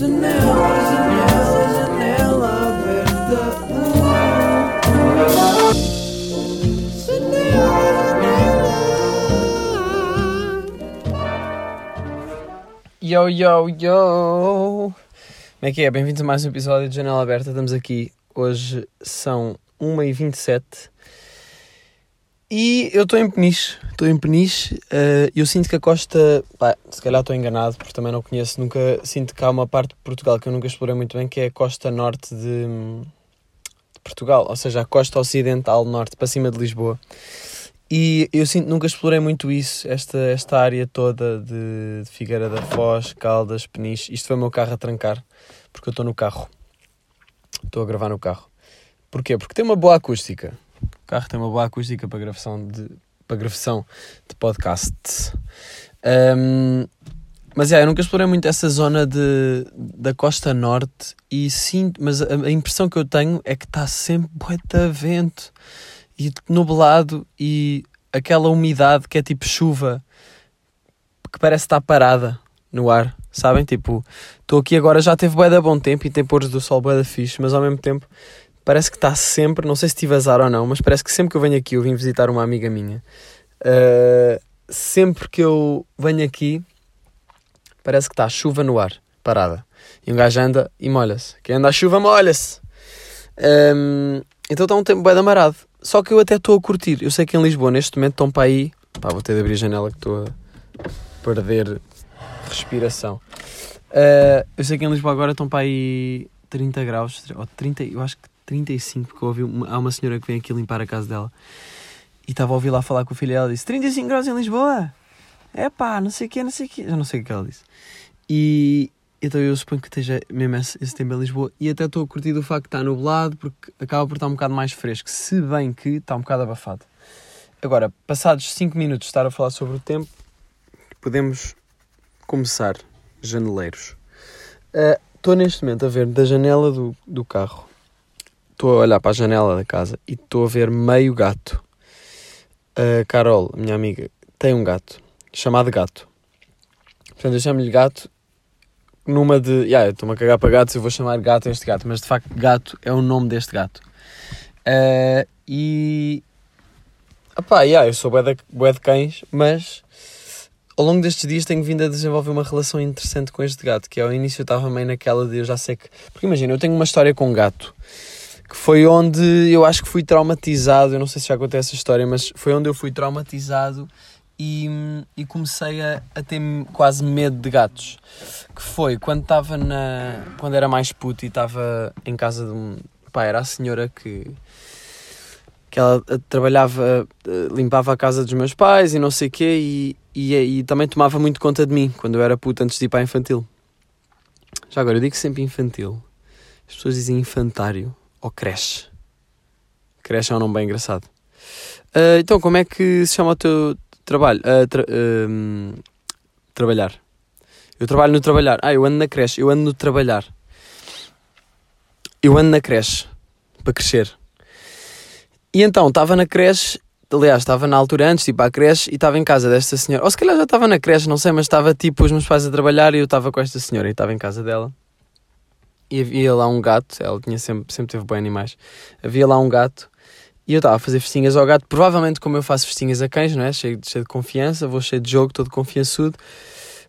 Janela, janela, janela aberta. Yo, yo, yo! Como é que é? Bem-vindos a mais um episódio de Janela Aberta. Estamos aqui. Hoje são 1h27 e eu estou em Peniche. Estou em Peniche. eh, eu sinto que a costa. Pá, se calhar estou enganado porque também não conheço. Nunca sinto que há uma parte de Portugal que eu nunca explorei muito bem, que é a costa norte de, de Portugal, ou seja, a costa ocidental norte para cima de Lisboa. E eu sinto nunca explorei muito isso, esta, esta área toda de, de Figueira da Foz, Caldas, Peniche. Isto foi o meu carro a trancar, porque eu estou no carro. Estou a gravar no carro. Porquê? Porque tem uma boa acústica. O carro tem uma boa acústica para gravação de, para gravação de podcasts. Ahm, mas é, eu nunca explorei muito essa zona de, da costa norte e sinto, mas a, a impressão que eu tenho é que está sempre de vento e nublado e aquela umidade que é tipo chuva que parece estar parada no ar, sabem? Tipo, estou aqui agora, já teve de bom tempo e tem pôres do sol de fixe, mas ao mesmo tempo parece que está sempre, não sei se tive azar ou não, mas parece que sempre que eu venho aqui, eu vim visitar uma amiga minha, uh, sempre que eu venho aqui parece que está chuva no ar, parada. E um gajo anda e molha-se. Quem anda a chuva molha-se. Um, então está um tempo bem amarado. Só que eu até estou a curtir. Eu sei que em Lisboa neste momento estão para aí. Pá, vou ter de abrir a janela que estou a perder respiração. Uh, eu sei que em Lisboa agora estão para aí 30 graus, ou 30, eu acho que 35, porque eu ouvi uma, há uma senhora que vem aqui limpar a casa dela e estava a ouvir lá falar com o filho dela e disse 35 graus em Lisboa? É pá, não sei o que, não sei o que. Já não sei o que ela disse. E então eu suponho que esteja mesmo esse, esse tempo em Lisboa e até estou a curtir o facto de estar nublado porque acaba por estar um bocado mais fresco, se bem que está um bocado abafado. Agora, passados 5 minutos de estar a falar sobre o tempo, podemos começar, janeleiros. Estou neste momento a ver da janela do, do carro, estou a olhar para a janela da casa e estou a ver meio gato. A Carol, minha amiga, tem um gato, chamado gato. Portanto, eu chamo-lhe gato numa de. Yeah, estou-me a cagar para gatos, eu vou chamar gato este gato, mas de facto, gato é o nome deste gato. Uh, e. Opá, yeah, eu sou bué de, bué de cães, mas ao longo destes dias tenho vindo a desenvolver uma relação interessante com este gato, que ao início eu estava meio naquela de eu já sei que. Porque imagina, eu tenho uma história com um gato que foi onde eu acho que fui traumatizado. Eu não sei se já contei essa história, mas foi onde eu fui traumatizado e, e comecei a, a ter quase medo de gatos. Que foi quando estava na. quando era mais puto e estava em casa de um. pá, era a senhora que. que ela eh, trabalhava, eh, limpava a casa dos meus pais e não sei o quê, e, e, e também tomava muito conta de mim quando eu era puto antes de ir para a infantil. Já agora, eu digo sempre infantil. As pessoas dizem infantário ou creche. Creche é um nome bem engraçado. Uh, então, como é que se chama o teu trabalho? Uh, tra uh, trabalhar. Eu trabalho no trabalhar. Ah, eu ando na creche. Eu ando no trabalhar. Eu ando na creche. Para crescer. E então, estava na creche. Aliás, estava na altura antes para a creche e estava em casa desta senhora. Ou se calhar já estava na creche, não sei, mas estava tipo os meus pais a trabalhar e eu estava com esta senhora e estava em casa dela. E havia lá um gato, ela tinha sempre, sempre teve bem animais. Havia lá um gato e eu estava a fazer festinhas ao gato, provavelmente como eu faço festinhas a cães, não é? Cheio, cheio de confiança, vou cheio de jogo, todo confiançudo.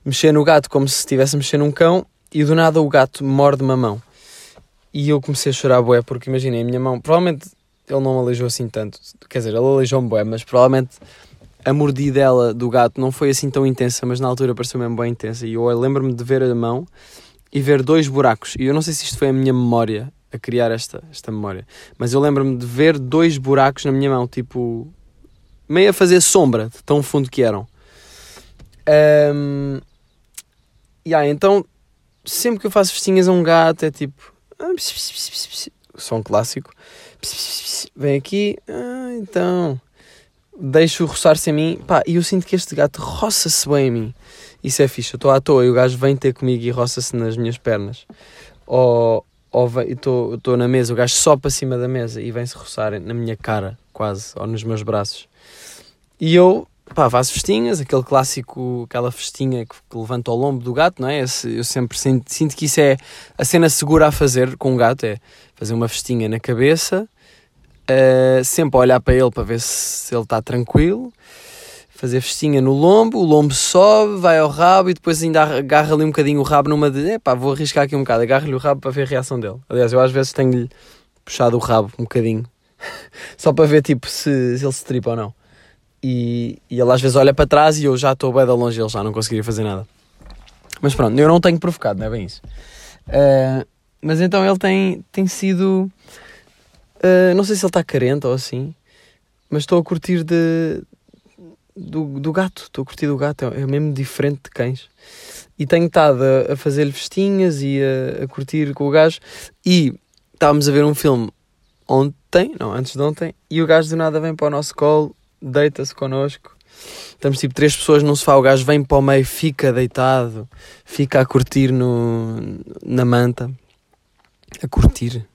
Mexer no gato como se estivesse a mexer num cão e do nada o gato morde-me a mão. E eu comecei a chorar bué, porque imaginei a minha mão, provavelmente ele não aleijou assim tanto, quer dizer, ele aleijou-me bué, mas provavelmente a mordidela do gato não foi assim tão intensa, mas na altura pareceu mesmo bem intensa. E eu lembro-me de ver a mão e ver dois buracos. E eu não sei se isto foi a minha memória a criar esta, esta memória, mas eu lembro-me de ver dois buracos na minha mão, tipo, meio a fazer sombra, de tão fundo que eram. Um, yeah, então, sempre que eu faço festinhas a um gato, é tipo. Som clássico. Vem aqui, ah, então. Deixo roçar-se a mim. Pá, e eu sinto que este gato roça-se bem a mim. Isso é fixe. Eu estou à toa e o gajo vem ter comigo e roça-se nas minhas pernas. Ou, ou estou na mesa, o gajo só para cima da mesa e vem-se roçar na minha cara, quase, ou nos meus braços. E eu pá, faço festinhas, aquele clássico, aquela festinha que, que levanta o lombo do gato, não é? Esse, eu sempre sinto, sinto que isso é a cena segura a fazer com um gato, é fazer uma festinha na cabeça, uh, sempre a olhar para ele para ver se, se ele está tranquilo, fazer festinha no lombo, o lombo sobe, vai ao rabo e depois ainda agarra ali um bocadinho o rabo numa de, epá, vou arriscar aqui um bocado, agarro-lhe o rabo para ver a reação dele. Aliás, eu às vezes tenho-lhe puxado o rabo um bocadinho, só para ver tipo se, se ele se tripa ou não. E, e ele às vezes olha para trás e eu já estou bem de longe ele já não conseguiria fazer nada. Mas pronto, eu não tenho provocado, não é bem isso. Uh, mas então ele tem, tem sido. Uh, não sei se ele está carente ou assim, mas estou a curtir de, do, do gato. Estou a curtir do gato, é, é mesmo diferente de cães. E tenho estado a, a fazer-lhe festinhas e a, a curtir com o gajo. E estávamos a ver um filme ontem, não, antes de ontem, e o gajo do nada vem para o nosso colo deita-se connosco. Estamos tipo três pessoas num sofá, o gajo vem para o meio, fica deitado, fica a curtir no, na manta. A curtir.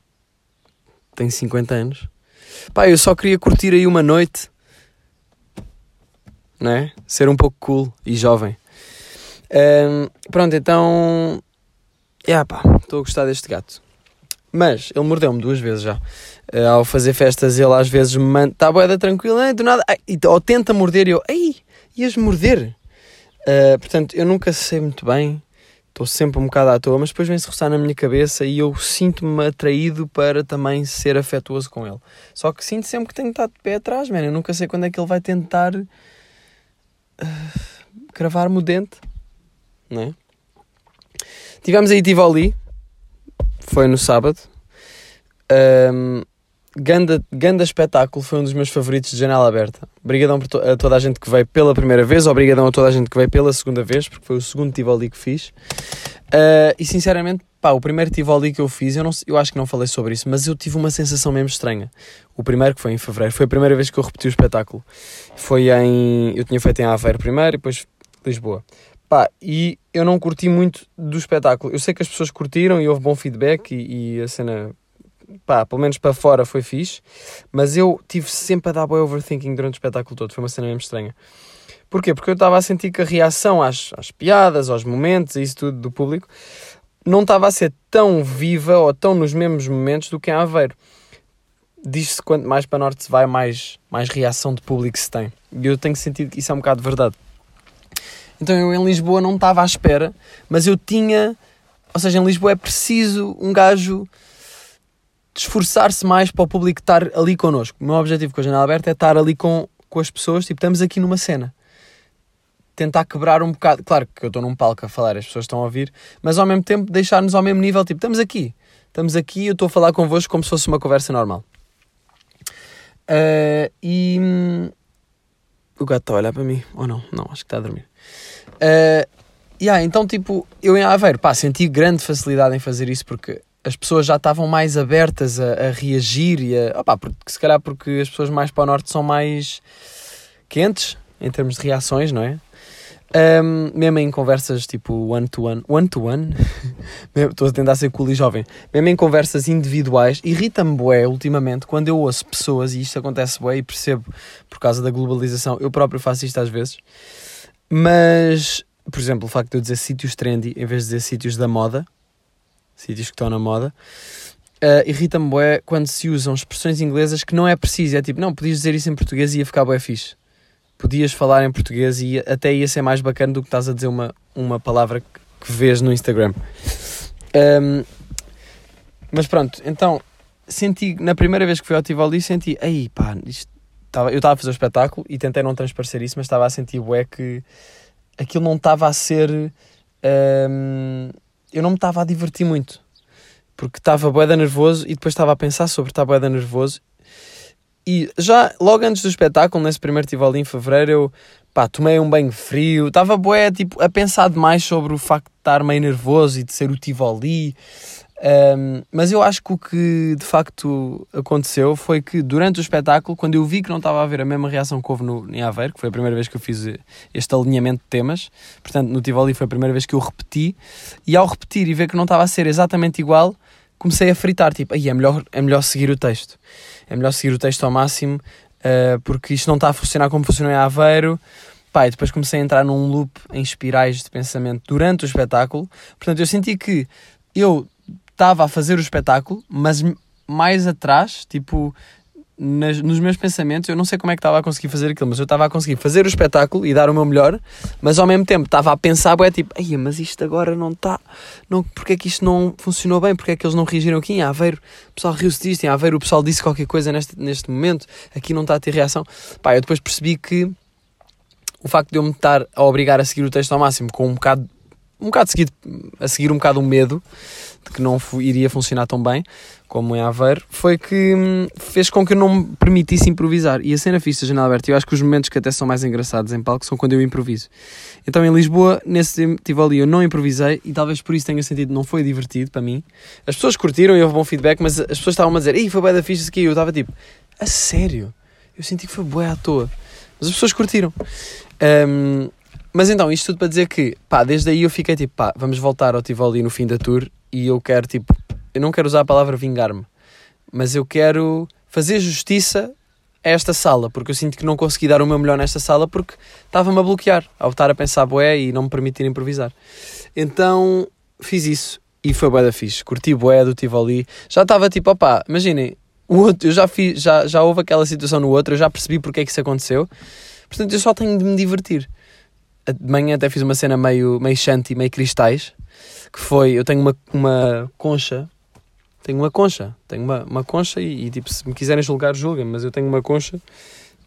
Tem 50 anos. Pá, eu só queria curtir aí uma noite. Não é? Ser um pouco cool e jovem. Um, pronto, então. Yeah, pá, estou a gostar deste gato. Mas ele mordeu-me duas vezes já. Uh, ao fazer festas, ele às vezes manda, está boeda tranquila, do nada, ai, ou tenta morder e eu, ei, ias morder. Uh, portanto, eu nunca sei muito bem, estou sempre um bocado à toa, mas depois vem-se roçar na minha cabeça e eu sinto-me atraído para também ser afetuoso com ele. Só que sinto sempre que tenho que estar de pé atrás, man. eu nunca sei quando é que ele vai tentar uh, cravar-me o dente, não é? Tivemos aí Tivoli, foi no sábado. Um, Ganda, ganda espetáculo, foi um dos meus favoritos de janela aberta. Obrigadão a toda a gente que veio pela primeira vez, obrigadão a toda a gente que veio pela segunda vez, porque foi o segundo Tivoli que fiz. Uh, e sinceramente, pá, o primeiro Tivoli que eu fiz, eu, não, eu acho que não falei sobre isso, mas eu tive uma sensação mesmo estranha. O primeiro, que foi em fevereiro, foi a primeira vez que eu repeti o espetáculo. Foi em. Eu tinha feito em Aveiro primeiro e depois Lisboa. Pá, e eu não curti muito do espetáculo. Eu sei que as pessoas curtiram e houve bom feedback e, e a cena pá, pelo menos para fora foi fixe, mas eu tive sempre a dar boy overthinking durante o espetáculo todo, foi uma cena mesmo estranha. Porquê? Porque eu estava a sentir que a reação às, às piadas, aos momentos e isso tudo do público não estava a ser tão viva ou tão nos mesmos momentos do que em Aveiro. Diz-se quanto mais para norte se vai, mais, mais reação de público se tem. E eu tenho sentido que isso é um bocado verdade. Então eu em Lisboa não estava à espera, mas eu tinha. Ou seja, em Lisboa é preciso um gajo esforçar-se mais para o público estar ali connosco. O meu objetivo com a janela aberta é estar ali com, com as pessoas, tipo, estamos aqui numa cena. Tentar quebrar um bocado. Claro que eu estou num palco a falar, as pessoas estão a ouvir, mas ao mesmo tempo deixar-nos ao mesmo nível, tipo, estamos aqui. Estamos aqui, eu estou a falar convosco como se fosse uma conversa normal. Uh, e. Hum, o gato está a olhar para mim, ou não? Não, acho que está a dormir. Uh, yeah, então, tipo, eu em Aveiro, pá, senti grande facilidade em fazer isso porque as pessoas já estavam mais abertas a, a reagir e a. Opa, porque, se calhar porque as pessoas mais para o norte são mais quentes em termos de reações, não é? Um, mesmo em conversas tipo one-to-one, one-to-one, estou a tentar ser cool e jovem, mesmo em conversas individuais, irrita-me bué ultimamente quando eu ouço pessoas, e isto acontece bué e percebo por causa da globalização, eu próprio faço isto às vezes, mas, por exemplo, o facto de eu dizer sítios trendy em vez de dizer sítios da moda, sítios que estão na moda. Uh, Irrita-me bué quando se usam expressões inglesas que não é preciso. É tipo, não, podias dizer isso em português e ia ficar bué fixe. Podias falar em português e até ia ser mais bacana do que estás a dizer uma, uma palavra que, que vês no Instagram. Um, mas pronto, então senti, na primeira vez que fui ao Tivoli, senti, aí pá, isto, tava, eu estava a fazer o espetáculo e tentei não transparecer isso, mas estava a sentir bué que aquilo não estava a ser. Um, eu não me estava a divertir muito. Porque estava boeda nervoso e depois estava a pensar sobre estar boeda nervoso. E já logo antes do espetáculo, nesse primeiro Tivoli em fevereiro, eu pá, tomei um banho frio. Estava boé tipo, a pensar demais sobre o facto de estar meio nervoso e de ser o Tivoli. Um, mas eu acho que o que de facto aconteceu foi que durante o espetáculo, quando eu vi que não estava a haver a mesma reação que houve no, em Aveiro, que foi a primeira vez que eu fiz este alinhamento de temas, portanto no Tivoli foi a primeira vez que eu repeti, e ao repetir e ver que não estava a ser exatamente igual, comecei a fritar, tipo, aí é melhor, é melhor seguir o texto, é melhor seguir o texto ao máximo, uh, porque isto não está a funcionar como funcionou em Aveiro. E depois comecei a entrar num loop em espirais de pensamento durante o espetáculo. Portanto, eu senti que eu estava a fazer o espetáculo, mas mais atrás, tipo, nas, nos meus pensamentos, eu não sei como é que estava a conseguir fazer aquilo, mas eu estava a conseguir fazer o espetáculo e dar o meu melhor, mas ao mesmo tempo estava a pensar, é tipo, ai, mas isto agora não está, não, porque é que isto não funcionou bem, porque é que eles não reagiram aqui em Aveiro, o pessoal riu-se disto, em Aveiro o pessoal disse qualquer coisa neste, neste momento, aqui não está a ter reação. Pá, eu depois percebi que o facto de eu me estar a obrigar a seguir o texto ao máximo com um bocado um bocado seguido, a seguir um bocado o medo de que não iria funcionar tão bem como em Aveiro, foi que hum, fez com que eu não me permitisse improvisar. E a cena fixe da janela aberta, eu acho que os momentos que até são mais engraçados em palco são quando eu improviso. Então em Lisboa, nesse tive ali, eu não improvisei e talvez por isso tenha sentido, não foi divertido para mim. As pessoas curtiram e houve bom feedback, mas as pessoas estavam a dizer, ei, foi bué da fixe isso aqui. Eu estava tipo, a sério? Eu senti que foi bué à toa. Mas as pessoas curtiram. Um, mas então, isto tudo para dizer que, pá, desde aí eu fiquei tipo, pá, vamos voltar ao Tivoli no fim da tour e eu quero, tipo, eu não quero usar a palavra vingar-me, mas eu quero fazer justiça a esta sala, porque eu sinto que não consegui dar o meu melhor nesta sala porque estava-me a bloquear ao estar a pensar boé e não me permitir improvisar. Então, fiz isso e foi bué da fixe. Curti boé do Tivoli. Já estava tipo, opá, imaginem, o outro, eu já, fiz, já, já houve aquela situação no outro, eu já percebi porque é que isso aconteceu. Portanto, eu só tenho de me divertir de manhã até fiz uma cena meio, meio shanty, meio cristais, que foi, eu tenho uma, uma concha, tenho uma concha, tenho uma, uma concha e, e tipo, se me quiserem julgar, julguem, mas eu tenho uma concha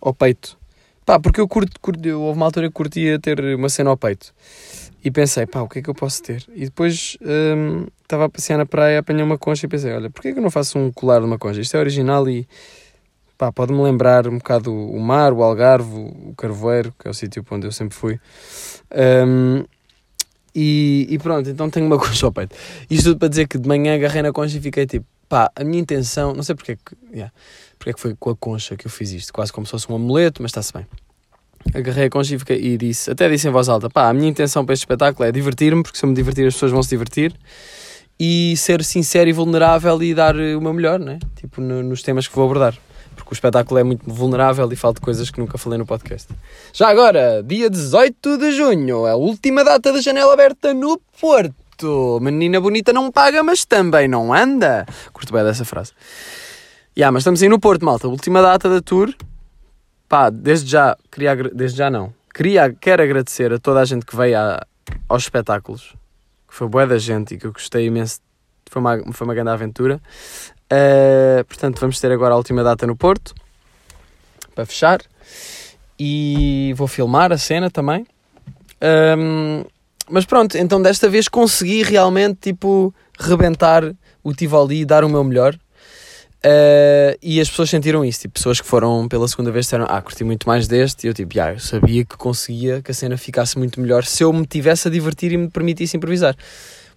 ao peito. Pá, porque eu curto, curto eu, houve uma altura que curtia ter uma cena ao peito. E pensei, pá, o que é que eu posso ter? E depois hum, estava a passear na praia, apanhei uma concha e pensei, olha, porquê que eu não faço um colar de uma concha? Isto é original e pá, pode-me lembrar um bocado o mar, o Algarve, o Carvoeiro, que é o sítio onde eu sempre fui. Um, e, e, pronto, então tenho uma concha ao peito. Isto tudo para dizer que de manhã agarrei na concha e fiquei tipo, pá, a minha intenção, não sei porque é que, yeah, porque é que foi com a concha que eu fiz isto, quase como se fosse um amuleto, mas está-se bem. Agarrei a concha e, fiquei, e disse, até disse em voz alta, pá, a minha intenção para este espetáculo é divertir-me, porque se eu me divertir as pessoas vão se divertir e ser sincero e vulnerável e dar o meu melhor, né? Tipo, no, nos temas que vou abordar porque o espetáculo é muito vulnerável e falta coisas que nunca falei no podcast. Já agora, dia 18 de junho, a última data da janela aberta no Porto. Menina bonita não paga, mas também não anda. Curto bem dessa frase. Yeah, mas estamos aí no Porto, malta. Última data da tour. Pá, desde já, queria, desde já não. Queria, quero agradecer a toda a gente que veio aos espetáculos. Que foi boa da gente e que eu gostei imenso. Foi uma, foi uma grande aventura. Uh, portanto, vamos ter agora a última data no Porto para fechar. E vou filmar a cena também. Um, mas pronto, então desta vez consegui realmente tipo rebentar o Tivoli e dar o meu melhor. Uh, e as pessoas sentiram isso, tipo, pessoas que foram pela segunda vez disseram, ah, curti muito mais deste, e eu tipo, yeah, eu sabia que conseguia que a cena ficasse muito melhor se eu me tivesse a divertir e me permitisse improvisar.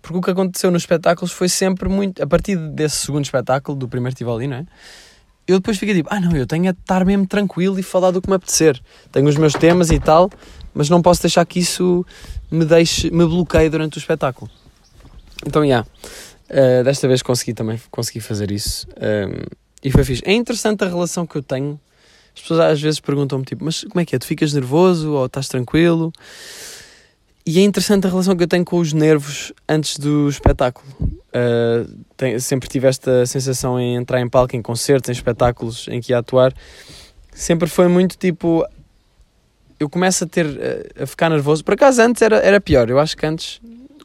Porque o que aconteceu nos espetáculos foi sempre muito. A partir desse segundo espetáculo, do primeiro Tivoli, não é? Eu depois fiquei tipo, ah não, eu tenho a estar mesmo tranquilo e falar do que me apetecer. Tenho os meus temas e tal, mas não posso deixar que isso me deixe, me bloqueie durante o espetáculo. Então, já. Yeah, uh, desta vez consegui também consegui fazer isso. Um, ehm, e foi fixe. É interessante a relação que eu tenho. As pessoas às vezes perguntam-me tipo, mas como é que é? Tu ficas nervoso ou estás tranquilo? E é interessante a relação que eu tenho com os nervos antes do espetáculo. Uh, tem, sempre tive esta sensação em entrar em palco, em concertos, em espetáculos em que ia atuar. Sempre foi muito tipo. Eu começo a ter. a ficar nervoso. Por acaso antes era, era pior. Eu acho que antes,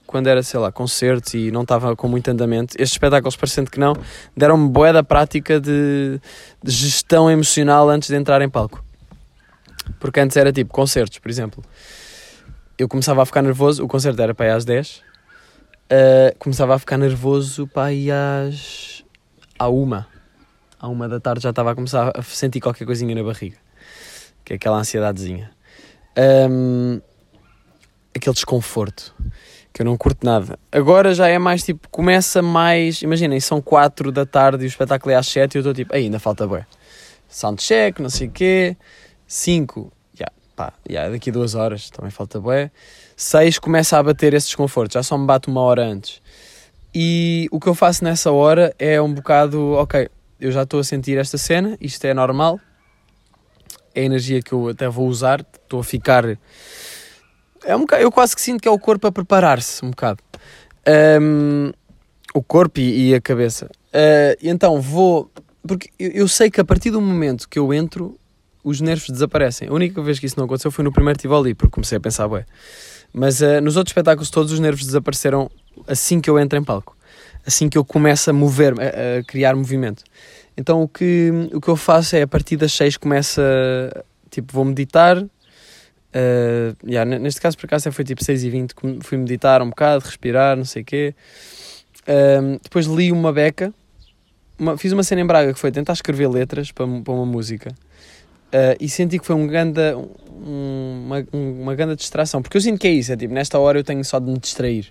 quando era, sei lá, concertos e não estava com muito andamento, estes espetáculos, parecendo que não, deram-me boa da prática de, de gestão emocional antes de entrar em palco. Porque antes era tipo concertos, por exemplo eu começava a ficar nervoso, o concerto era para aí às 10, uh, eh, começava a ficar nervoso para aí às. à uma. À uma da tarde já estava a começar a sentir qualquer coisinha na barriga, que é aquela ansiedadezinha. Um, aquele desconforto, que eu não curto nada. Agora já é mais tipo, começa mais. Imaginem, são 4 da tarde e o espetáculo é às 7 e eu estou tipo, ainda falta bem. Soundcheck, não sei o quê. 5, pá, yeah, daqui duas horas, também falta bué. Seis, começa a bater esse desconforto, já só me bate uma hora antes. E o que eu faço nessa hora é um bocado, ok, eu já estou a sentir esta cena, isto é normal, é a energia que eu até vou usar. Estou a ficar. É um bocado, eu quase que sinto que é o corpo a preparar-se um bocado. Um, o corpo e, e a cabeça. Uh, então vou. Porque eu, eu sei que a partir do momento que eu entro, os nervos desaparecem. A única vez que isso não aconteceu foi no primeiro Tivoli, porque comecei a pensar, ué. Mas uh, nos outros espetáculos todos os nervos desapareceram assim que eu entro em palco. Assim que eu começo a mover, a, a criar movimento. Então o que, o que eu faço é a partir das 6 começa, tipo, vou meditar. Uh, yeah, neste caso, por acaso, foi tipo 6 e 20 fui meditar um bocado, respirar, não sei o quê. Uh, depois li uma beca, uma, fiz uma cena em Braga que foi tentar escrever letras para, para uma música. Uh, e senti que foi um ganda, um, uma, uma grande distração, porque eu sinto que é isso, é tipo, nesta hora eu tenho só de me distrair,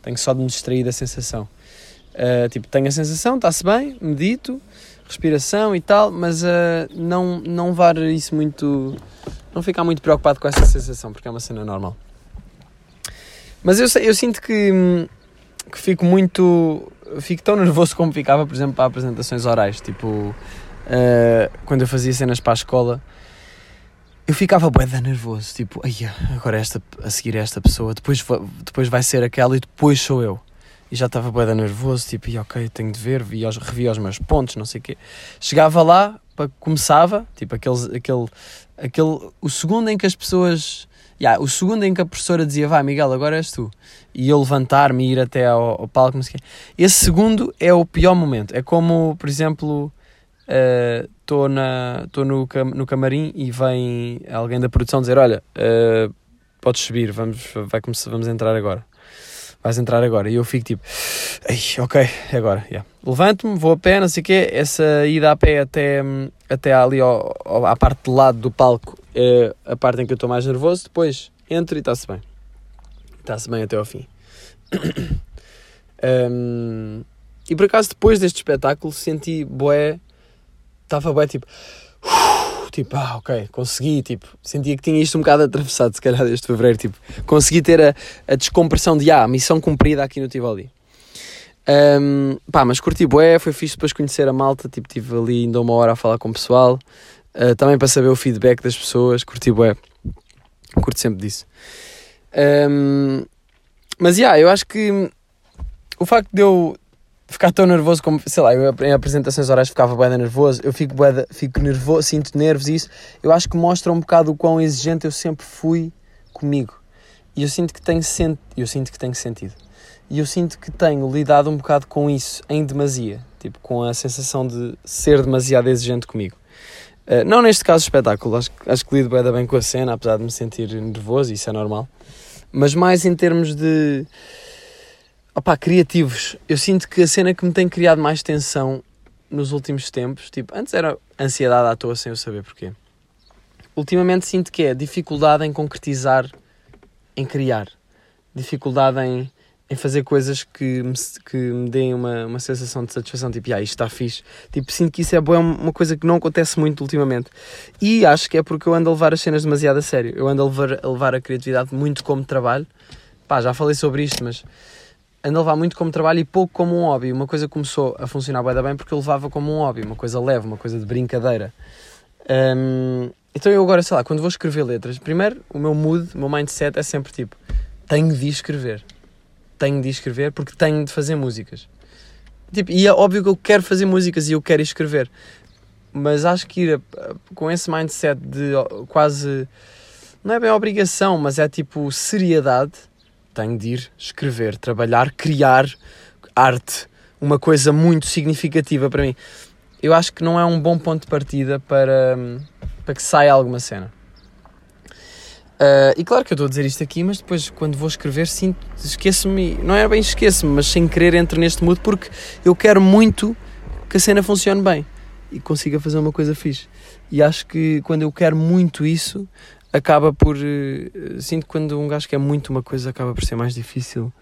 tenho só de me distrair da sensação. Uh, tipo, tenho a sensação, está-se bem, medito, respiração e tal, mas uh, não, não levar isso muito, não ficar muito preocupado com essa sensação, porque é uma cena normal. Mas eu, eu sinto que, que fico muito, fico tão nervoso como ficava, por exemplo, para apresentações orais, tipo uh, quando eu fazia cenas para a escola, eu ficava bué nervoso, tipo, ai, agora esta, a seguir esta pessoa, depois, depois vai ser aquela e depois sou eu. E já estava bué nervoso, tipo, e ok, tenho de ver, vi revi os meus pontos, não sei o quê. Chegava lá, começava, tipo, aqueles, aquele, aquele, o segundo em que as pessoas, yeah, o segundo em que a professora dizia, vai Miguel, agora és tu. E eu levantar-me e ir até ao, ao palco, não sei o quê. Esse segundo é o pior momento. É como, por exemplo, estou uh, tô no, cam no camarim e vem alguém da produção dizer olha uh, podes subir vamos vai começar vamos entrar agora. Vais entrar agora. E eu fico tipo ok é agora yeah. levanto-me vou a pé não sei o quê. Essa ida a pé até até ali ao, à parte de lado do palco é a parte em que eu estou mais nervoso. Depois entro e está-se bem. Está-se bem até ao fim. Um, e por acaso depois deste espetáculo senti boé estava bem tipo. Tipo, ah, ok, consegui, tipo, sentia que tinha isto um bocado atravessado, se calhar, desde fevereiro, tipo, consegui ter a, a descompressão de, ah, missão cumprida aqui no Tivoli. Um, pá, mas curti bué, foi fixe depois conhecer a malta, tipo, tive ali ainda uma hora a falar com o pessoal, uh, também para saber o feedback das pessoas, curti bué, curto sempre disso. Um, mas, já, yeah, eu acho que o facto de eu ficar tão nervoso como, sei lá, eu em apresentações orais ficava bué nervoso, eu fico, bué, fico nervoso, sinto nervos e isso, eu acho que mostra um bocado o quão exigente eu sempre fui comigo. E eu sinto que tenho, sent... eu sinto que tenho sentido. E eu sinto que tenho lidado um bocado com isso em demasia, tipo, com a sensação de ser demasiado exigente comigo. Uh, não neste caso espetáculo, acho, acho que lido bem, bem com a cena, apesar de me sentir nervoso, isso é normal. Mas mais em termos de Opa, criativos. Eu sinto que a cena que me tem criado mais tensão nos últimos tempos, tipo, antes era ansiedade à toa sem eu saber porquê. Ultimamente sinto que é dificuldade em concretizar, em criar. Dificuldade em, em fazer coisas que me, que me deem uma, uma sensação de satisfação, tipo, ah, isto está fixe. Tipo, sinto que isso é uma coisa que não acontece muito ultimamente. E acho que é porque eu ando a levar as cenas demasiado a sério. Eu ando a levar a, levar a criatividade muito como trabalho. Pá, já falei sobre isto, mas ando a levar muito como trabalho e pouco como um hobby. Uma coisa começou a funcionar bem, bem porque eu levava como um hobby, uma coisa leve, uma coisa de brincadeira. Um, então eu agora, sei lá, quando vou escrever letras, primeiro o meu mood, o meu mindset é sempre tipo: tenho de escrever. Tenho de escrever porque tenho de fazer músicas. Tipo, e é óbvio que eu quero fazer músicas e eu quero escrever. Mas acho que ir a, a, com esse mindset de quase. Não é bem obrigação, mas é tipo seriedade tenho de ir escrever, trabalhar, criar arte, uma coisa muito significativa para mim. Eu acho que não é um bom ponto de partida para, para que saia alguma cena. Uh, e claro que eu estou a dizer isto aqui, mas depois quando vou escrever sinto, esqueço-me, não é bem esqueço-me, mas sem querer entro neste mood porque eu quero muito que a cena funcione bem e consiga fazer uma coisa fixe. E acho que quando eu quero muito isso, acaba por. Uh, sinto quando um gajo quer muito uma coisa, acaba por ser mais difícil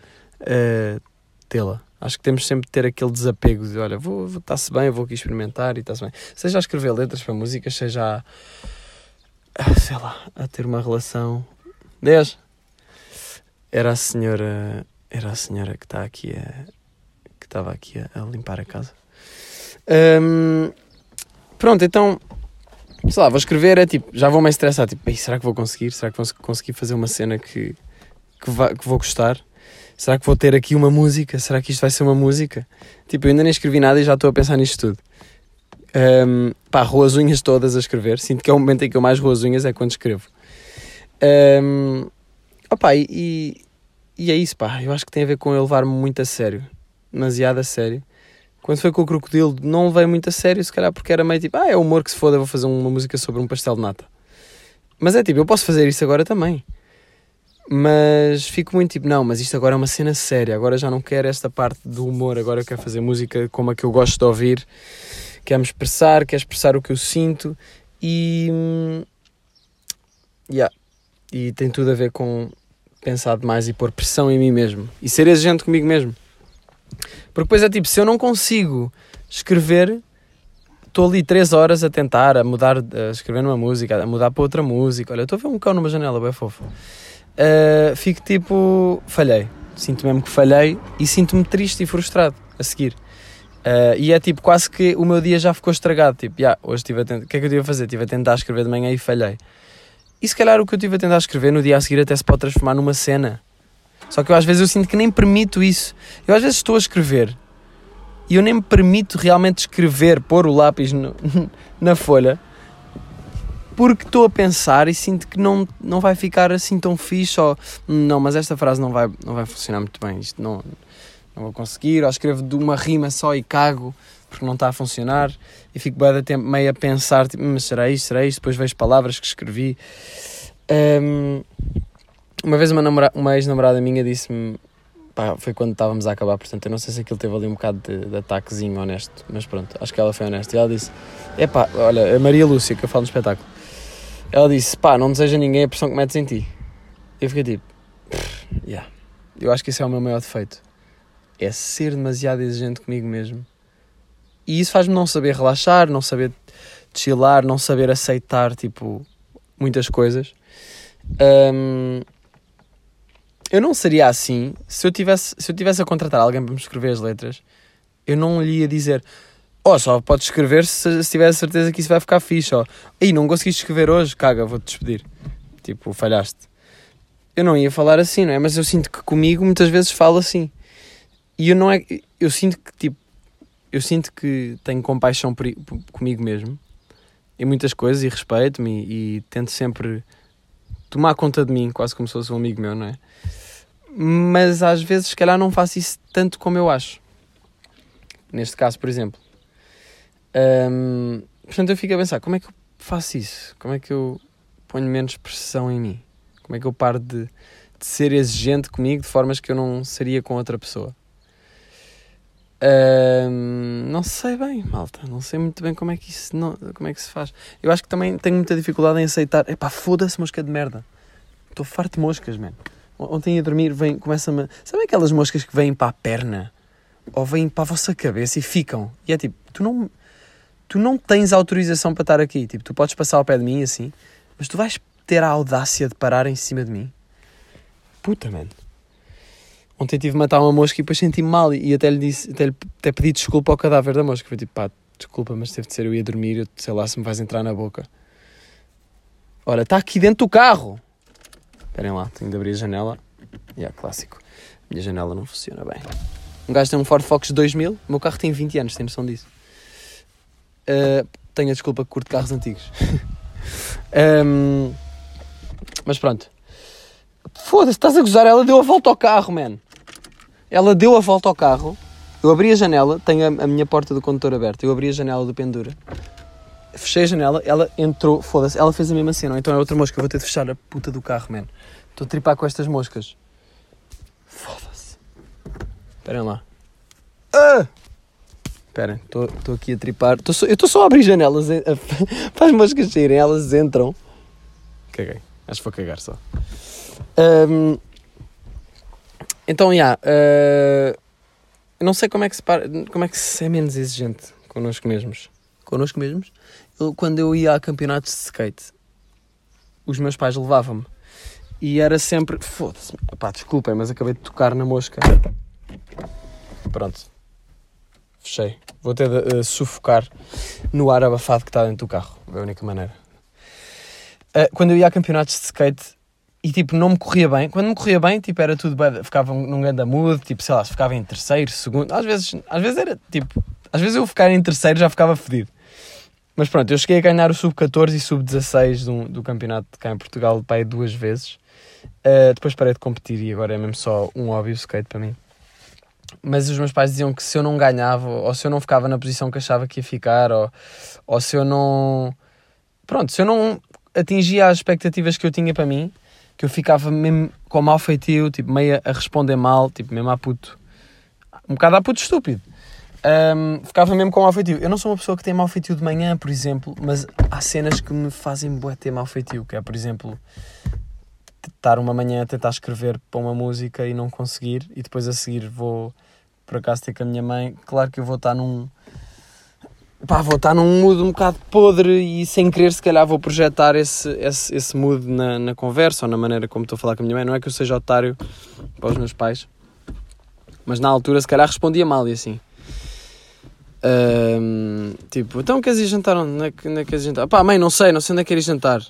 uh, tê-la. Acho que temos sempre de ter aquele desapego de: olha, vou, vou está-se bem, vou aqui experimentar e está-se bem. Seja a escrever letras para músicas, seja a. sei lá, a ter uma relação. 10. Era a senhora. Era a senhora que está aqui a. que estava aqui a, a limpar a casa. Um, pronto, então sei lá, vou escrever, é tipo, já vou me estressar, tipo, "Ei, será que vou conseguir? Será que vou conseguir fazer uma cena que, que, va- que vou gostar? Será que vou ter aqui uma música? Será que isto vai ser uma música? Tipo, eu ainda nem escrevi nada e já estou a pensar nisto tudo. Um, pá, roo as unhas todas a escrever. Sinto que é o momento em que eu mais roo as unhas é quando escrevo. Um, opá, e, e, e é isso, pá. Eu acho que tem a ver com eu levar-me muito a sério. Demasiado a sério. Quando foi com o Crocodilo, não levei muito a sério, se calhar porque era meio tipo, ah, é humor que se foda, vou fazer uma música sobre um pastel de nata. Mas é tipo, eu posso fazer isso agora também. Mas fico muito tipo, não, mas isto agora é uma cena séria, agora já não quero esta parte do humor, agora eu quero fazer música como a que eu gosto de ouvir, quero me expressar, quero expressar o que eu sinto e. Yeah. E tem tudo a ver com pensar demais e pôr pressão em mim mesmo e ser exigente comigo mesmo. Porque depois é tipo, se eu não consigo escrever, estou ali três horas a tentar, a mudar, a escrever numa música, a mudar para outra música. Olha, estou a ver um cão numa janela, bem fofo. Uh, fico tipo, falhei. Sinto mesmo que falhei e sinto-me triste e frustrado a seguir. Uh, e é tipo, quase que o meu dia já ficou estragado. Tipo, yeah, hoje estive a tentar, o que é que eu estive a fazer? Estive a tentar escrever de manhã e falhei. E se calhar o que eu estive a tentar escrever no dia a seguir até se pode transformar numa cena. Só que eu às vezes eu sinto que nem permito isso. Eu às vezes estou a escrever e eu nem me permito realmente escrever, pôr o lápis no- na folha, porque estou a pensar e sinto que não, não vai ficar assim tão fixe. Ou, não, mas esta frase não vai, não vai funcionar muito bem. Isto não, não vou conseguir. Ou escrevo de uma rima só e cago porque não está a funcionar. E fico bem tempo meio a pensar: tipo, mas será isto, será isto? Depois vejo palavras que escrevi. Hum, uma vez uma, namora- uma ex-namorada minha disse-me pá, foi quando estávamos a acabar, portanto eu não sei se aquilo teve ali um bocado de, de ataquezinho honesto, mas pronto, acho que ela foi honesta. E ela disse: é pá, olha, a Maria Lúcia, que eu falo no espetáculo, ela disse: pá, não deseja ninguém a pressão que metes em ti. Eu fiquei tipo: "Pff, yeah. eu acho que esse é o meu maior defeito, é ser demasiado exigente comigo mesmo. E isso faz-me não saber relaxar, não saber chilar, não saber aceitar, tipo, muitas coisas. Hum, eu não seria assim. Se eu tivesse se eu tivesse a contratar alguém para me escrever as letras eu não lhe ia dizer oh só podes escrever se, se tiver a certeza que isso vai ficar fixe ó. Ei, não conseguiste escrever hoje? Caga vou-te despedir. Tipo falhaste. Eu não ia falar assim não é? Mas eu sinto que comigo muitas vezes falo assim. E eu não é eu sinto que tipo eu sinto que tenho compaixão por, por- comigo mesmo. Em muitas coisas e respeito-me e, e tento sempre tomar conta de mim, quase como se fosse um amigo meu, não é? Mas às vezes, se calhar, não faço isso tanto como eu acho. Neste caso, por exemplo. Hum, portanto, eu fico a pensar: como é que eu faço isso? Como é que eu ponho menos pressão em mim? Como é que eu paro de, de ser exigente comigo de formas que eu não seria com outra pessoa? Hum, não sei bem, malta. Não sei muito bem como é que isso não, como é que se faz. Eu acho que também tenho muita dificuldade em aceitar. Epá, foda-se, mosca de merda. Estou farto de moscas, mano. Ontem ia dormir, vem, começa-me. Sabe aquelas moscas que vêm para a perna? Ou vêm para a vossa cabeça e ficam? E é tipo, tu não, tu não tens autorização para estar aqui. Tipo, tu podes passar ao pé de mim assim, mas tu vais ter a audácia de parar em cima de mim? Puta, mano. Ontem tive de matar uma mosca e depois senti-me mal e e até lhe disse, até, lhe, até pedi desculpa ao cadáver da mosca. Foi tipo, pá, desculpa, mas teve de ser eu ia dormir, eu sei lá se me vais entrar na boca. Ora, está aqui dentro do carro. Esperem lá, tenho de abrir a janela. E yeah, clássico. Minha janela não funciona bem. Um gajo tem um Ford Focus 2000, o meu carro tem 20 anos, tem noção disso. Uh, tenho a desculpa que curto carros antigos. Um, mas pronto. Foda-se, estás a gozar? Ela deu a volta ao carro, man. Ela deu a volta ao carro. Eu abri a janela, tenho a, a minha porta do condutor aberta. Eu abri a janela do pendura. Fechei a janela, ela entrou. Foda-se, ela fez a mesma cena. Então é outra mosca. Vou ter de fechar a puta do carro, man. Estou a tripar com estas moscas. Foda-se. Esperem lá. Ah! Esperem, estou aqui a tripar. Tô só- eu estou só a abrir janelas eh, a- para as moscas saírem. Elas entram. Caguei. Acho que vou cagar só. Ahm, então, já. eh, eu não sei como é que se para, como é que se é menos exigente connosco mesmos. Connosco mesmos. Quando eu ia a campeonatos de skate, os meus pais levavam-me. E era sempre. Foda-se. Pá, desculpem, mas acabei de tocar na mosca. Pronto. Fechei. Vou ter uh, sufocar no ar abafado que está dentro do carro. É a única maneira. Uh, quando eu ia a campeonatos de skate e tipo não me corria bem, quando me corria bem, tipo era tudo bem, ficava num grande mood, tipo sei lá, ficava em terceiro, segundo, às vezes, às vezes era tipo, às vezes eu ficar em terceiro já ficava fedido. Mas pronto, eu cheguei a ganhar o sub-14 e sub-16 do, do campeonato de cá em Portugal pai duas vezes. Uh, depois parei de competir e agora é mesmo só um óbvio skate para mim. Mas os meus pais diziam que se eu não ganhava, ou se eu não ficava na posição que achava que ia ficar, ou, ou se eu não. Pronto, se eu não atingia as expectativas que eu tinha para mim, que eu ficava mesmo com mau feitio, tipo, meio a responder mal, tipo, mesmo a puto. Um bocado a puto estúpido. Um, ficava mesmo com mau feitio. Eu não sou uma pessoa que tem mau feitio de manhã, por exemplo, mas há cenas que me fazem bué ter mau feitio, que é, por exemplo, estar uma manhã a tentar escrever para uma música e não conseguir, e depois a seguir vou, por acaso, ter com a minha mãe. Claro que eu vou estar num... Pá, vou estar num mood um bocado podre e sem querer se calhar vou projetar esse, esse, esse mood na, na conversa ou na maneira como estou a falar com a minha mãe. Não é que eu seja otário para os meus pais, mas na altura se calhar respondia mal e assim. Um, tipo, então queres ir jantar onde? É que, onde é que queres jantar? Pá, mãe, não sei, não sei onde é que queres jantar.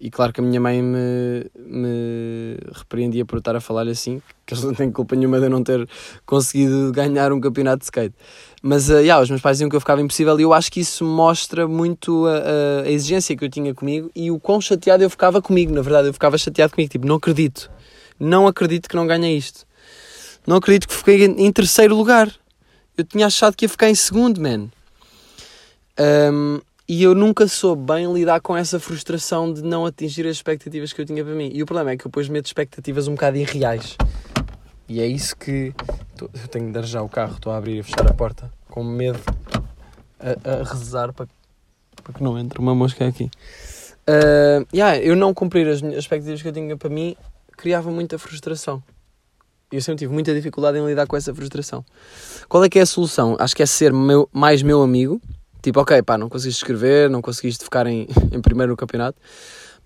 E claro que a minha mãe me, me repreendia por estar a falar assim, que eles não têm culpa nenhuma de eu não ter conseguido ganhar um campeonato de skate. Mas, uh, yeah, os meus pais diziam que eu ficava impossível e eu acho que isso mostra muito a, a, exigência que eu tinha comigo e o quão chateado eu ficava comigo, na verdade, eu ficava chateado comigo, tipo, não acredito, não acredito que não ganhei isto. Não acredito que fiquei em terceiro lugar eu tinha achado que ia ficar em segundo, man. Um, e eu nunca soube bem lidar com essa frustração de não atingir as expectativas que eu tinha para mim. E o problema é que eu depois meto expectativas um bocado irreais. E é isso que. Eu tenho de dar já o carro, estou a abrir e fechar a porta, com medo a, a rezar para, para que não entre uma mosca aqui. Uh, yeah, eu não cumprir as expectativas que eu tinha para mim criava muita frustração eu sempre tive muita dificuldade em lidar com essa frustração. Qual é que é a solução? Acho que é ser meu, mais meu amigo. Tipo, ok, pá, não conseguiste escrever, não conseguiste ficar em, em primeiro no campeonato,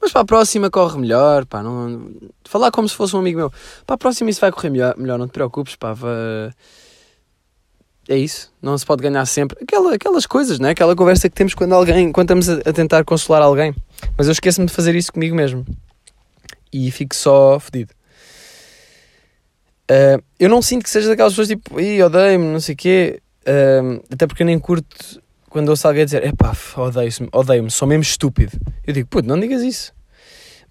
mas para a próxima corre melhor, pá, não... Falar como se fosse um amigo meu. Para a próxima isso vai correr melhor, melhor não te preocupes, pá, vai... É isso, não se pode ganhar sempre. Aquela, aquelas coisas, né? Aquela conversa que temos quando alguém, quando estamos a, a tentar consolar alguém. Mas eu esqueço-me de fazer isso comigo mesmo. E fico só fedido. Uh, eu não sinto que seja daquelas pessoas tipo, ih, odeio-me, não sei o quê, uh, até porque eu nem curto quando ouço alguém dizer, epá, odeio-me, odeio-me, sou mesmo estúpido. Eu digo, puto, não digas isso.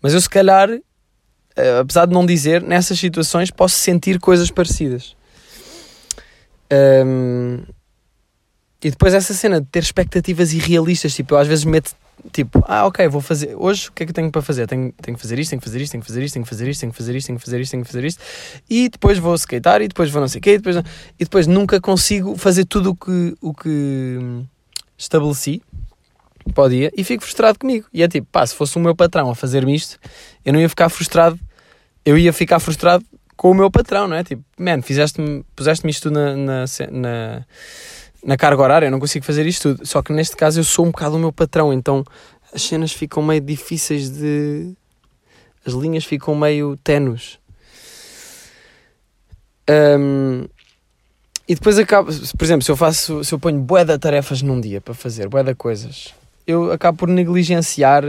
Mas eu, se calhar, uh, apesar de não dizer, nessas situações posso sentir coisas parecidas. Um, e depois essa cena de ter expectativas irrealistas, tipo, eu às vezes meto tipo, ah, ok, vou fazer. Hoje o que é que tenho para fazer? Tenho, tenho que fazer isto, tenho que fazer isto, tenho que fazer isto, tenho que fazer isto, tenho que fazer isto, tenho que fazer isto, tenho que fazer isto, e depois vou skatear e depois vou não sei o quê, e depois, e depois nunca consigo fazer tudo o que, o que estabeleci para o dia e fico frustrado comigo. E é tipo, pá, se fosse o meu patrão a fazer-me isto, eu não ia ficar frustrado, eu ia ficar frustrado com o meu patrão, não é? Tipo, man, fizeste-me, puseste-me isto na, na, na na carga horária, eu não consigo fazer isto tudo. Só que neste caso eu sou um bocado o meu patrão, então as cenas ficam meio difíceis de. As linhas ficam meio tenues. Um, e depois acabo, por exemplo, se eu faço, se eu ponho bué de tarefas num dia para fazer, bué de coisas, eu acabo por negligenciar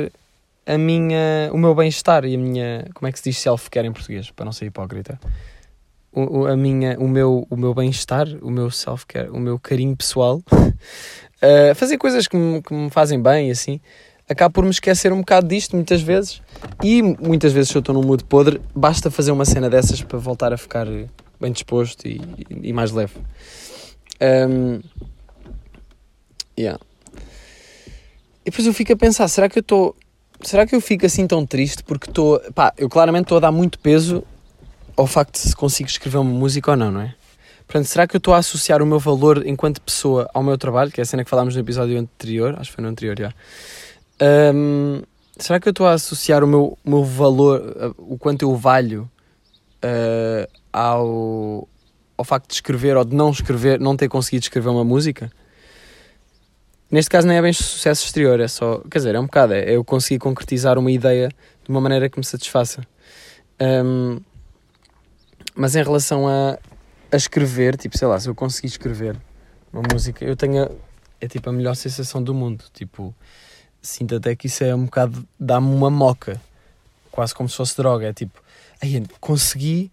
a minha, o meu bem-estar e a minha, como é que se diz self-care em português, para não ser hipócrita o, a minha, o meu, o meu bem-estar, o meu self-care, o meu carinho pessoal, uh, fazer coisas que me, que me fazem bem assim, acabo por me esquecer um bocado disto muitas vezes. E muitas vezes, se eu estou num mood podre, basta fazer uma cena dessas para voltar a ficar bem disposto e, e, e mais leve. Um, yeah. E depois eu fico a pensar, será que eu estou. Será que eu fico assim tão triste porque estou. Pá, eu claramente estou a dar muito peso ao facto de se consigo escrever uma música ou não, não é? Portanto, será que eu estou a associar o meu valor enquanto pessoa ao meu trabalho, que é a cena que falámos no episódio anterior, acho que foi no anterior já. Um, será que eu estou a associar o meu, meu valor, uh, o quanto eu valho uh, ao, ao facto de escrever ou de não escrever, não ter conseguido escrever uma música? Neste caso não é bem sucesso exterior, é só, quer dizer, é um bocado, é eu conseguir concretizar uma ideia de uma maneira que me satisfaça. Um, mas em relação a, a escrever, tipo, sei lá, se eu conseguir escrever Uma música, eu tenho. a- É tipo a melhor sensação do mundo. Tipo, sinto até que isso é um bocado. dá-me uma moca. Quase como se fosse droga. É tipo, "Ai, consegui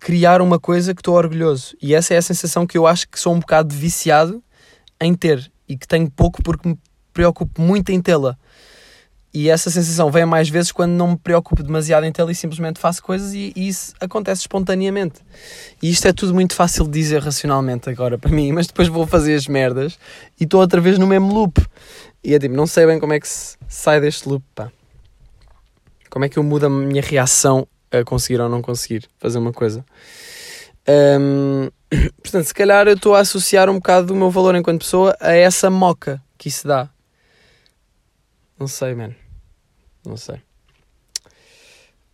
criar uma coisa que estou orgulhoso. E essa é a sensação que eu acho que sou um bocado viciado em ter. E que tenho pouco porque me preocupo muito em tê-la. E essa sensação vem mais vezes quando não me preocupo demasiado em tê-la e simplesmente faço coisas e, e isso acontece espontaneamente. E isto é tudo muito fácil de dizer racionalmente agora para mim, mas depois vou fazer as merdas e estou outra vez no mesmo loop. E é tipo, não sei bem como é que se sai deste loop, pá. Como é que eu mudo a minha reação a conseguir ou não conseguir fazer uma coisa. Portanto, se calhar eu estou a associar um bocado do meu valor enquanto pessoa a essa moca que isso dá. Não sei, man. Não sei.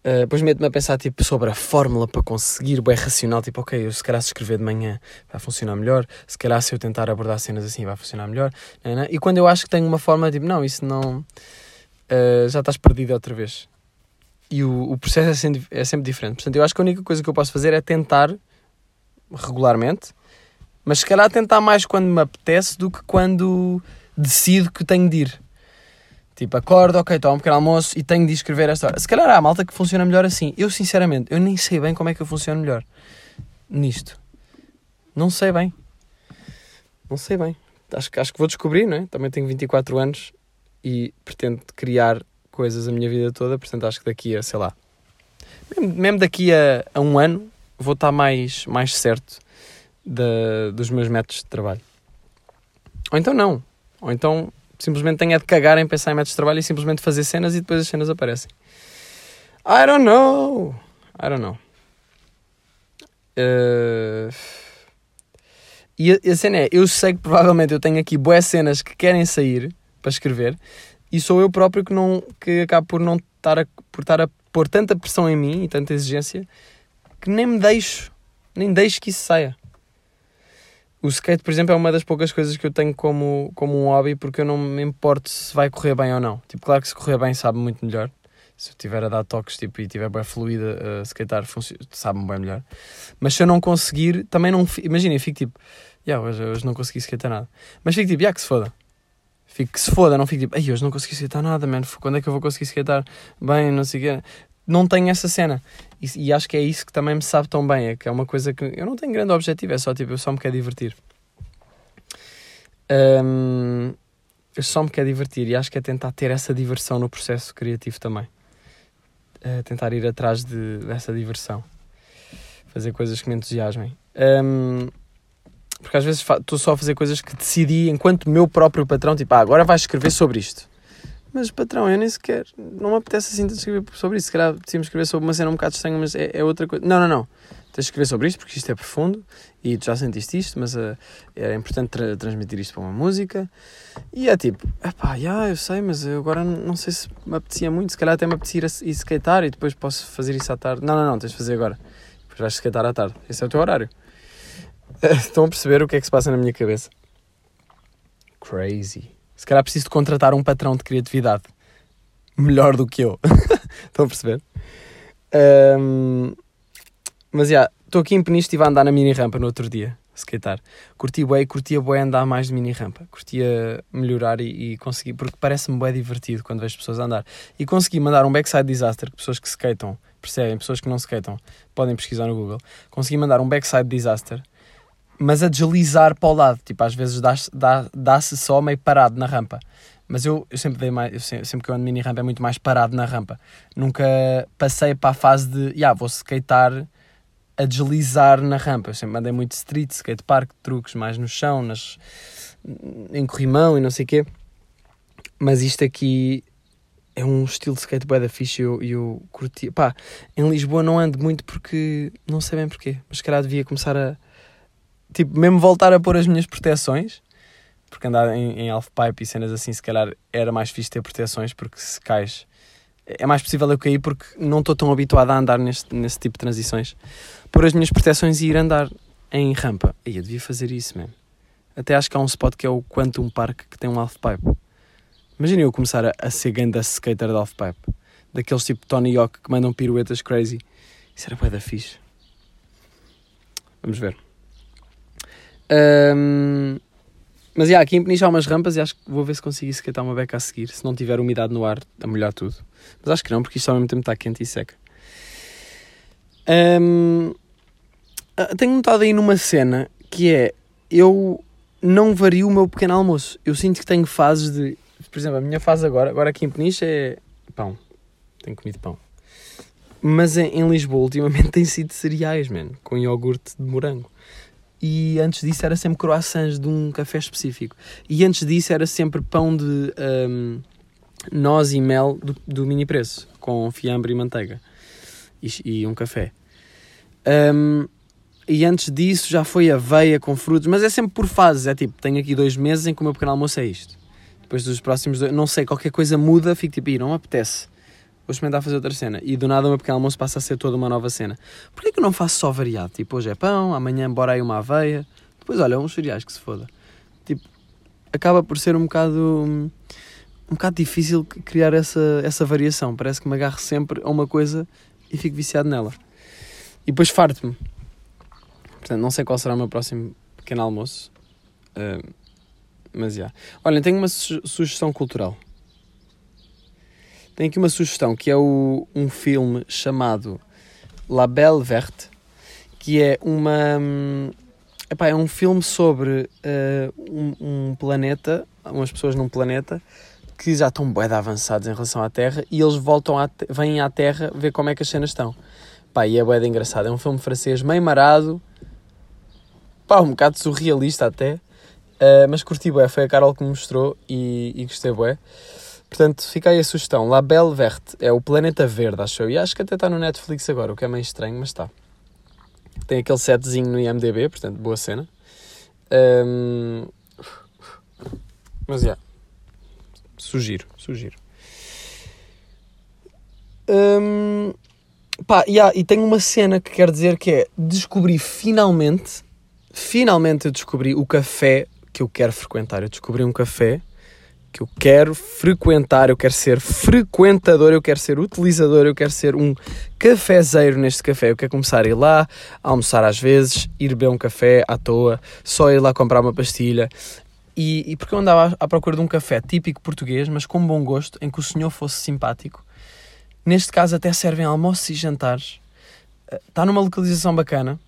Uh, depois meto-me a pensar tipo, sobre a fórmula para conseguir, bem racional, tipo, ok, eu se calhar se escrever de manhã vai funcionar melhor, se calhar se eu tentar abordar cenas assim vai funcionar melhor, né, né? e quando eu acho que tenho uma forma, tipo, não, isso não, uh, já estás perdido outra vez. E o, o processo é sempre, é sempre diferente. Portanto, eu acho que a única coisa que eu posso fazer é tentar regularmente, mas se calhar tentar mais quando me apetece do que quando decido que tenho de ir. Tipo, acordo, ok, tomo um pequeno almoço e tenho de escrever esta hora. Se calhar há malta que funciona melhor assim. Eu, sinceramente, eu nem sei bem como é que eu funciono melhor nisto. Não sei bem. Não sei bem. Acho, acho que vou descobrir, não é? Também tenho 24 anos e pretendo criar coisas a minha vida toda, portanto acho que daqui a, sei lá, mesmo, mesmo daqui a, a um ano vou estar mais, mais certo da, dos meus métodos de trabalho. Ou então não. Ou então simplesmente tenho é de cagar em pensar em métodos de trabalho e simplesmente fazer cenas e depois as cenas aparecem. I don't know. I don't know. Uh, E a, cena é, eu sei que provavelmente eu tenho aqui boas cenas que querem sair para escrever e sou eu próprio que não que acabo por não estar a, por estar a pôr tanta pressão em mim e tanta exigência que nem me deixo, nem deixo que isso saia. O skate, por exemplo, é uma das poucas coisas que eu tenho como, como um hobby porque eu não me importo se vai correr bem ou não. Tipo, claro que se correr bem sabe muito melhor. Se eu estiver a dar toques tipo, e estiver bem fluida a skatear, funci- sabe-me bem melhor. Mas se eu não conseguir, também não. Imagina, eu fico tipo, yeah, hoje, hoje não consegui skatear nada. Mas fico tipo, yeah, que se foda. Fico que se foda, não fico tipo, ai, hoje não consegui skatear nada, mano. Quando é que eu vou conseguir skatear bem? Não sei o quê. Não tenho essa cena. E, e acho que é isso que também me sabe tão bem. É que é uma coisa que eu não tenho grande objetivo, é só tipo, eu só me quero divertir. Hum, eu só me quero divertir e acho que é tentar ter essa diversão no processo criativo também. É tentar ir atrás de, dessa diversão. Fazer coisas que me entusiasmem. Hum, porque às vezes estou só a fazer coisas que decidi enquanto meu próprio patrão, tipo, ah, agora vais escrever sobre isto. Mas patrão, eu nem sequer, não me apetece assim de escrever sobre isso. Se calhar decidimos escrever sobre uma cena um bocado estranha, mas é, é outra coisa. Não, não, não. Tens de escrever sobre isto porque isto é profundo e tu já sentiste isto, mas ah, é importante tra- transmitir isto para uma música. E é tipo, epá, já, eu sei, mas eu agora não sei se me apetecia muito. Se calhar até me apetecia ir, ir skatear e depois posso fazer isso à tarde. Não, não, não, tens de fazer agora. Depois vais skatear à tarde. Esse é o teu horário. Estão a perceber o que é que se passa na minha cabeça? Crazy. Se calhar preciso de contratar um patrão de criatividade melhor do que eu. Estão a perceber? Ahm, mas já, estou aqui em Peniche, estive a andar na mini rampa no outro dia, a skatear. Curti bué, curtia bué andar mais de mini rampa. Curtia melhorar e, e conseguir, porque parece-me bué divertido quando vejo pessoas andar. E consegui mandar um backside disaster, que pessoas que skatam, percebem, pessoas que não skatam, podem pesquisar no Google. Consegui mandar um backside disaster, mas a deslizar para o lado. Tipo, às vezes dá-se dá, dá-se só meio parado na rampa. Mas eu, eu sempre dei mais, eu sempre, sempre que eu ando mini rampa é muito mais parado na rampa. Nunca passei para a fase de, yeah, vou skatear a deslizar na rampa. Eu sempre andei muito street, skate park, truques mais no chão, nas, em corrimão e não sei o quê. Mas isto aqui é um estilo de skate bué da fixe e eu, eu curti. Pá, em Lisboa não ando muito porque não sei bem porquê, mas se calhar devia começar a tipo, mesmo voltar a pôr as minhas proteções, porque andar em, em half-pipe e cenas assim, se calhar era mais fixe ter proteções, porque se cais é mais possível eu cair porque não estou tão habituado a andar neste, nesse tipo de transições. Pôr as minhas proteções e ir andar em rampa. Aí eu devia fazer isso, mesmo. Até acho que há um spot que é o Quantum Park que tem um half-pipe. Imagina eu começar a, a ser ganda skater de half-pipe. Daqueles tipo Tony Hawk que mandam piruetas crazy. Isso era bué da fixe. Vamos ver. Ahm, mas yeah, aqui em Peniche há umas rampas e acho que vou ver se consigo skatear uma beca a seguir. Se não tiver umidade no ar, a molhar tudo. Mas acho que não, porque isto ao mesmo tempo está quente e seca. Ahm, ah, tenho notado aí numa cena que é eu não vario o meu pequeno almoço. Eu sinto que tenho fases de. Por exemplo, a minha fase agora, agora aqui em Peniche é pão. Tenho comido pão. Mas em, em Lisboa, ultimamente, tem sido cereais, man, com iogurte de morango. E antes disso era sempre croissants de um café específico. E antes disso era sempre pão de ahm, noz e mel do, do mini preço, com fiambre e manteiga. E, e um café. Ahm, e antes disso já foi aveia com frutos, mas é sempre por fases. É tipo, tenho aqui dois meses em que o meu pequeno almoço é isto. Depois dos próximos dois, não sei, qualquer coisa muda, fico tipo, "Ih, não apetece. Vou experimentar fazer outra cena. E do nada o meu pequeno almoço passa a ser toda uma nova cena. Porquê que eu não faço só variado? Tipo, hoje é pão, amanhã bora aí uma aveia. Depois, olha, uns cereais que se foda. Tipo, acaba por ser um bocado... Um bocado difícil criar essa, essa variação. Parece que me agarro sempre a uma coisa e fico viciado nela. E depois farto-me. Portanto, não sei qual será o meu próximo pequeno almoço. Ah, mas já. Olha, tenho uma su- sugestão cultural. Tenho aqui uma sugestão que é o, um filme chamado La Belle Verte, que é uma. hum, Epá, é um filme sobre ah, um, um planeta, umas pessoas num planeta que já estão bué avançados em relação à Terra e eles voltam à, vêm à Terra ver como é que as cenas estão. Pá, e é bué engraçado. É um filme francês meio marado, pá, um bocado surrealista até, Uh, mas curti bué, foi a Carol que me mostrou e, e gostei bué. Portanto, fica aí a sugestão. La Belle Verte é o Planeta Verde, acho eu. E acho que até está no Netflix agora, o que é meio estranho, mas está. Tem aquele setzinho no IMDB, portanto, boa cena. Um, Mas, já. Sugiro, sugiro. Um, Pá, yeah, e tenho uma cena que quero dizer que é descobri finalmente, finalmente eu descobri o café que eu quero frequentar. Eu descobri um café que eu quero frequentar, eu quero ser frequentador, eu quero ser utilizador, eu quero ser um cafezeiro neste café. Eu quero começar a ir lá, almoçar às vezes, ir beber um café à toa, só ir lá comprar uma pastilha. E, e porque eu andava à, à procura de um café típico português, mas com bom gosto, em que o senhor fosse simpático. Neste caso até servem almoços e jantares. Está numa localização bacana.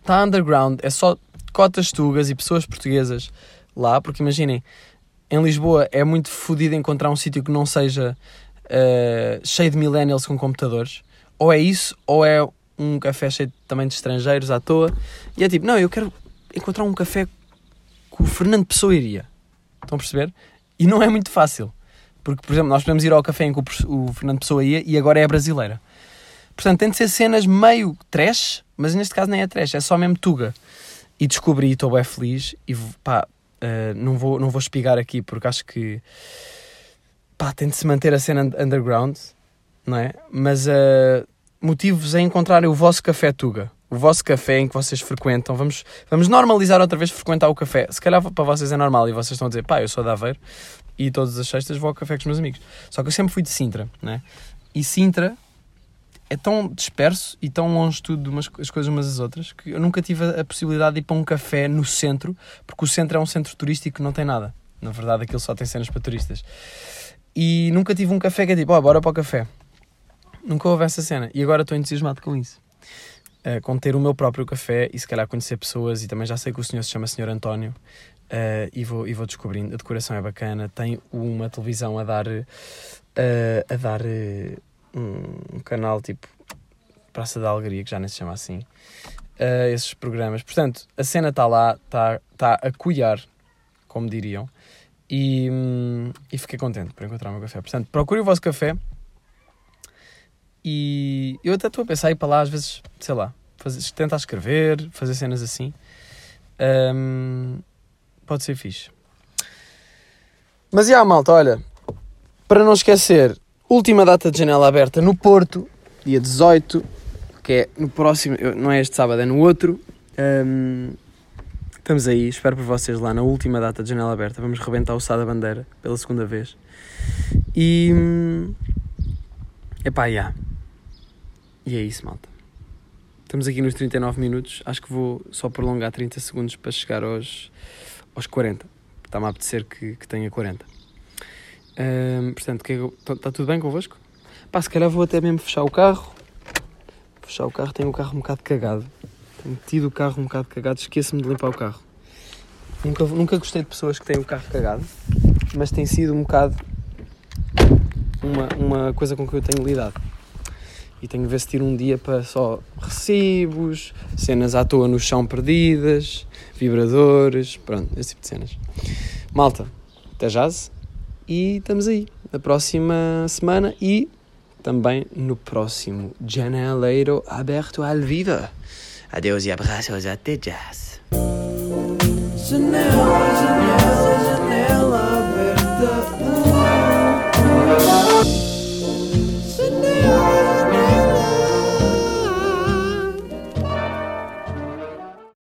Está underground. É só cotas tugas e pessoas portuguesas lá. Porque imaginem, em Lisboa é muito fodido encontrar um sítio que não seja eh, cheio de millennials com computadores. Ou é isso, ou é um café cheio também de estrangeiros à toa. E é tipo, não, eu quero encontrar um café que o Fernando Pessoa iria. Estão a perceber? E não é muito fácil. Porque, por exemplo, nós podemos ir ao café em que o, Fernando Pessoa ia e agora é brasileira. Portanto, tem de ser cenas meio trash, mas neste caso nem é trash, é só mesmo tuga. E descobri, estou bem feliz, e pá, eh, não, vou, não vou espigar aqui porque acho que pá, tem de se manter a cena un- underground, não é? Mas eh, motivos a encontrarem o vosso café tuga, o vosso café em que vocês frequentam. Vamos, vamos normalizar outra vez frequentar o café. Se calhar para vocês é normal e vocês estão a dizer, pá, eu sou de Aveiro e todas as sextas vou ao café com os meus amigos. Só que eu sempre fui de Sintra, né? E Sintra é tão disperso e tão longe tudo umas, as coisas umas das outras que eu nunca tive a, a possibilidade de ir para um café no centro, porque o centro é um centro turístico que não tem nada. Na verdade, aquilo só tem cenas para turistas. E nunca tive um café que é tipo, ó, bora para o café. Nunca houve essa cena. E agora estou entusiasmado com isso. Eh, com ter o meu próprio café e se calhar conhecer pessoas e também já sei que o senhor se chama Senhor António eh, e, vou, e vou descobrindo. A decoração é bacana, tem uma televisão a dar, eh, a dar um, um canal tipo Praça da Alegria, que já nem se chama assim, eh, esses programas. Portanto, a cena está lá, está tá a cuiar, como diriam, e, hum, e fiquei contente por encontrar o meu café. Portanto, procurem o vosso café e eu até estou a pensar em ir para lá às vezes, sei lá, fazer, tentar escrever, fazer cenas assim. Hum, pode ser fixe. Mas e yeah, malta, olha, para não esquecer, última data de janela aberta no Porto, dia 18, que é no próximo, não é este sábado, é no outro. Hum, estamos aí, espero por vocês lá na última data de janela aberta. Vamos rebentar o Sá da Bandeira pela segunda vez. E. hum, Epá, já. E é isso, malta. Estamos aqui nos 39 minutos. Acho que vou só prolongar 30 segundos para chegar aos, aos 40. Está-me a apetecer que, que tenha 40. Ahm, portanto, está tá tudo bem convosco? Pá, se calhar vou até mesmo fechar o carro. Fechar o carro, tenho o carro um bocado cagado. Tenho tido o carro um bocado cagado, esqueço-me de limpar o carro. Nunca, nunca gostei de pessoas que têm o carro cagado, mas tem sido um bocado uma, uma coisa com que eu tenho lidado. E tenho de ver se tiro um dia para só recibos, cenas à toa no chão perdidas, vibradores, pronto, esse tipo de cenas. Malta, até jazz e estamos aí na próxima semana e também no próximo Janeleiro Aberto al Viva. Adeus e abraços, até jazz. Janela, janela.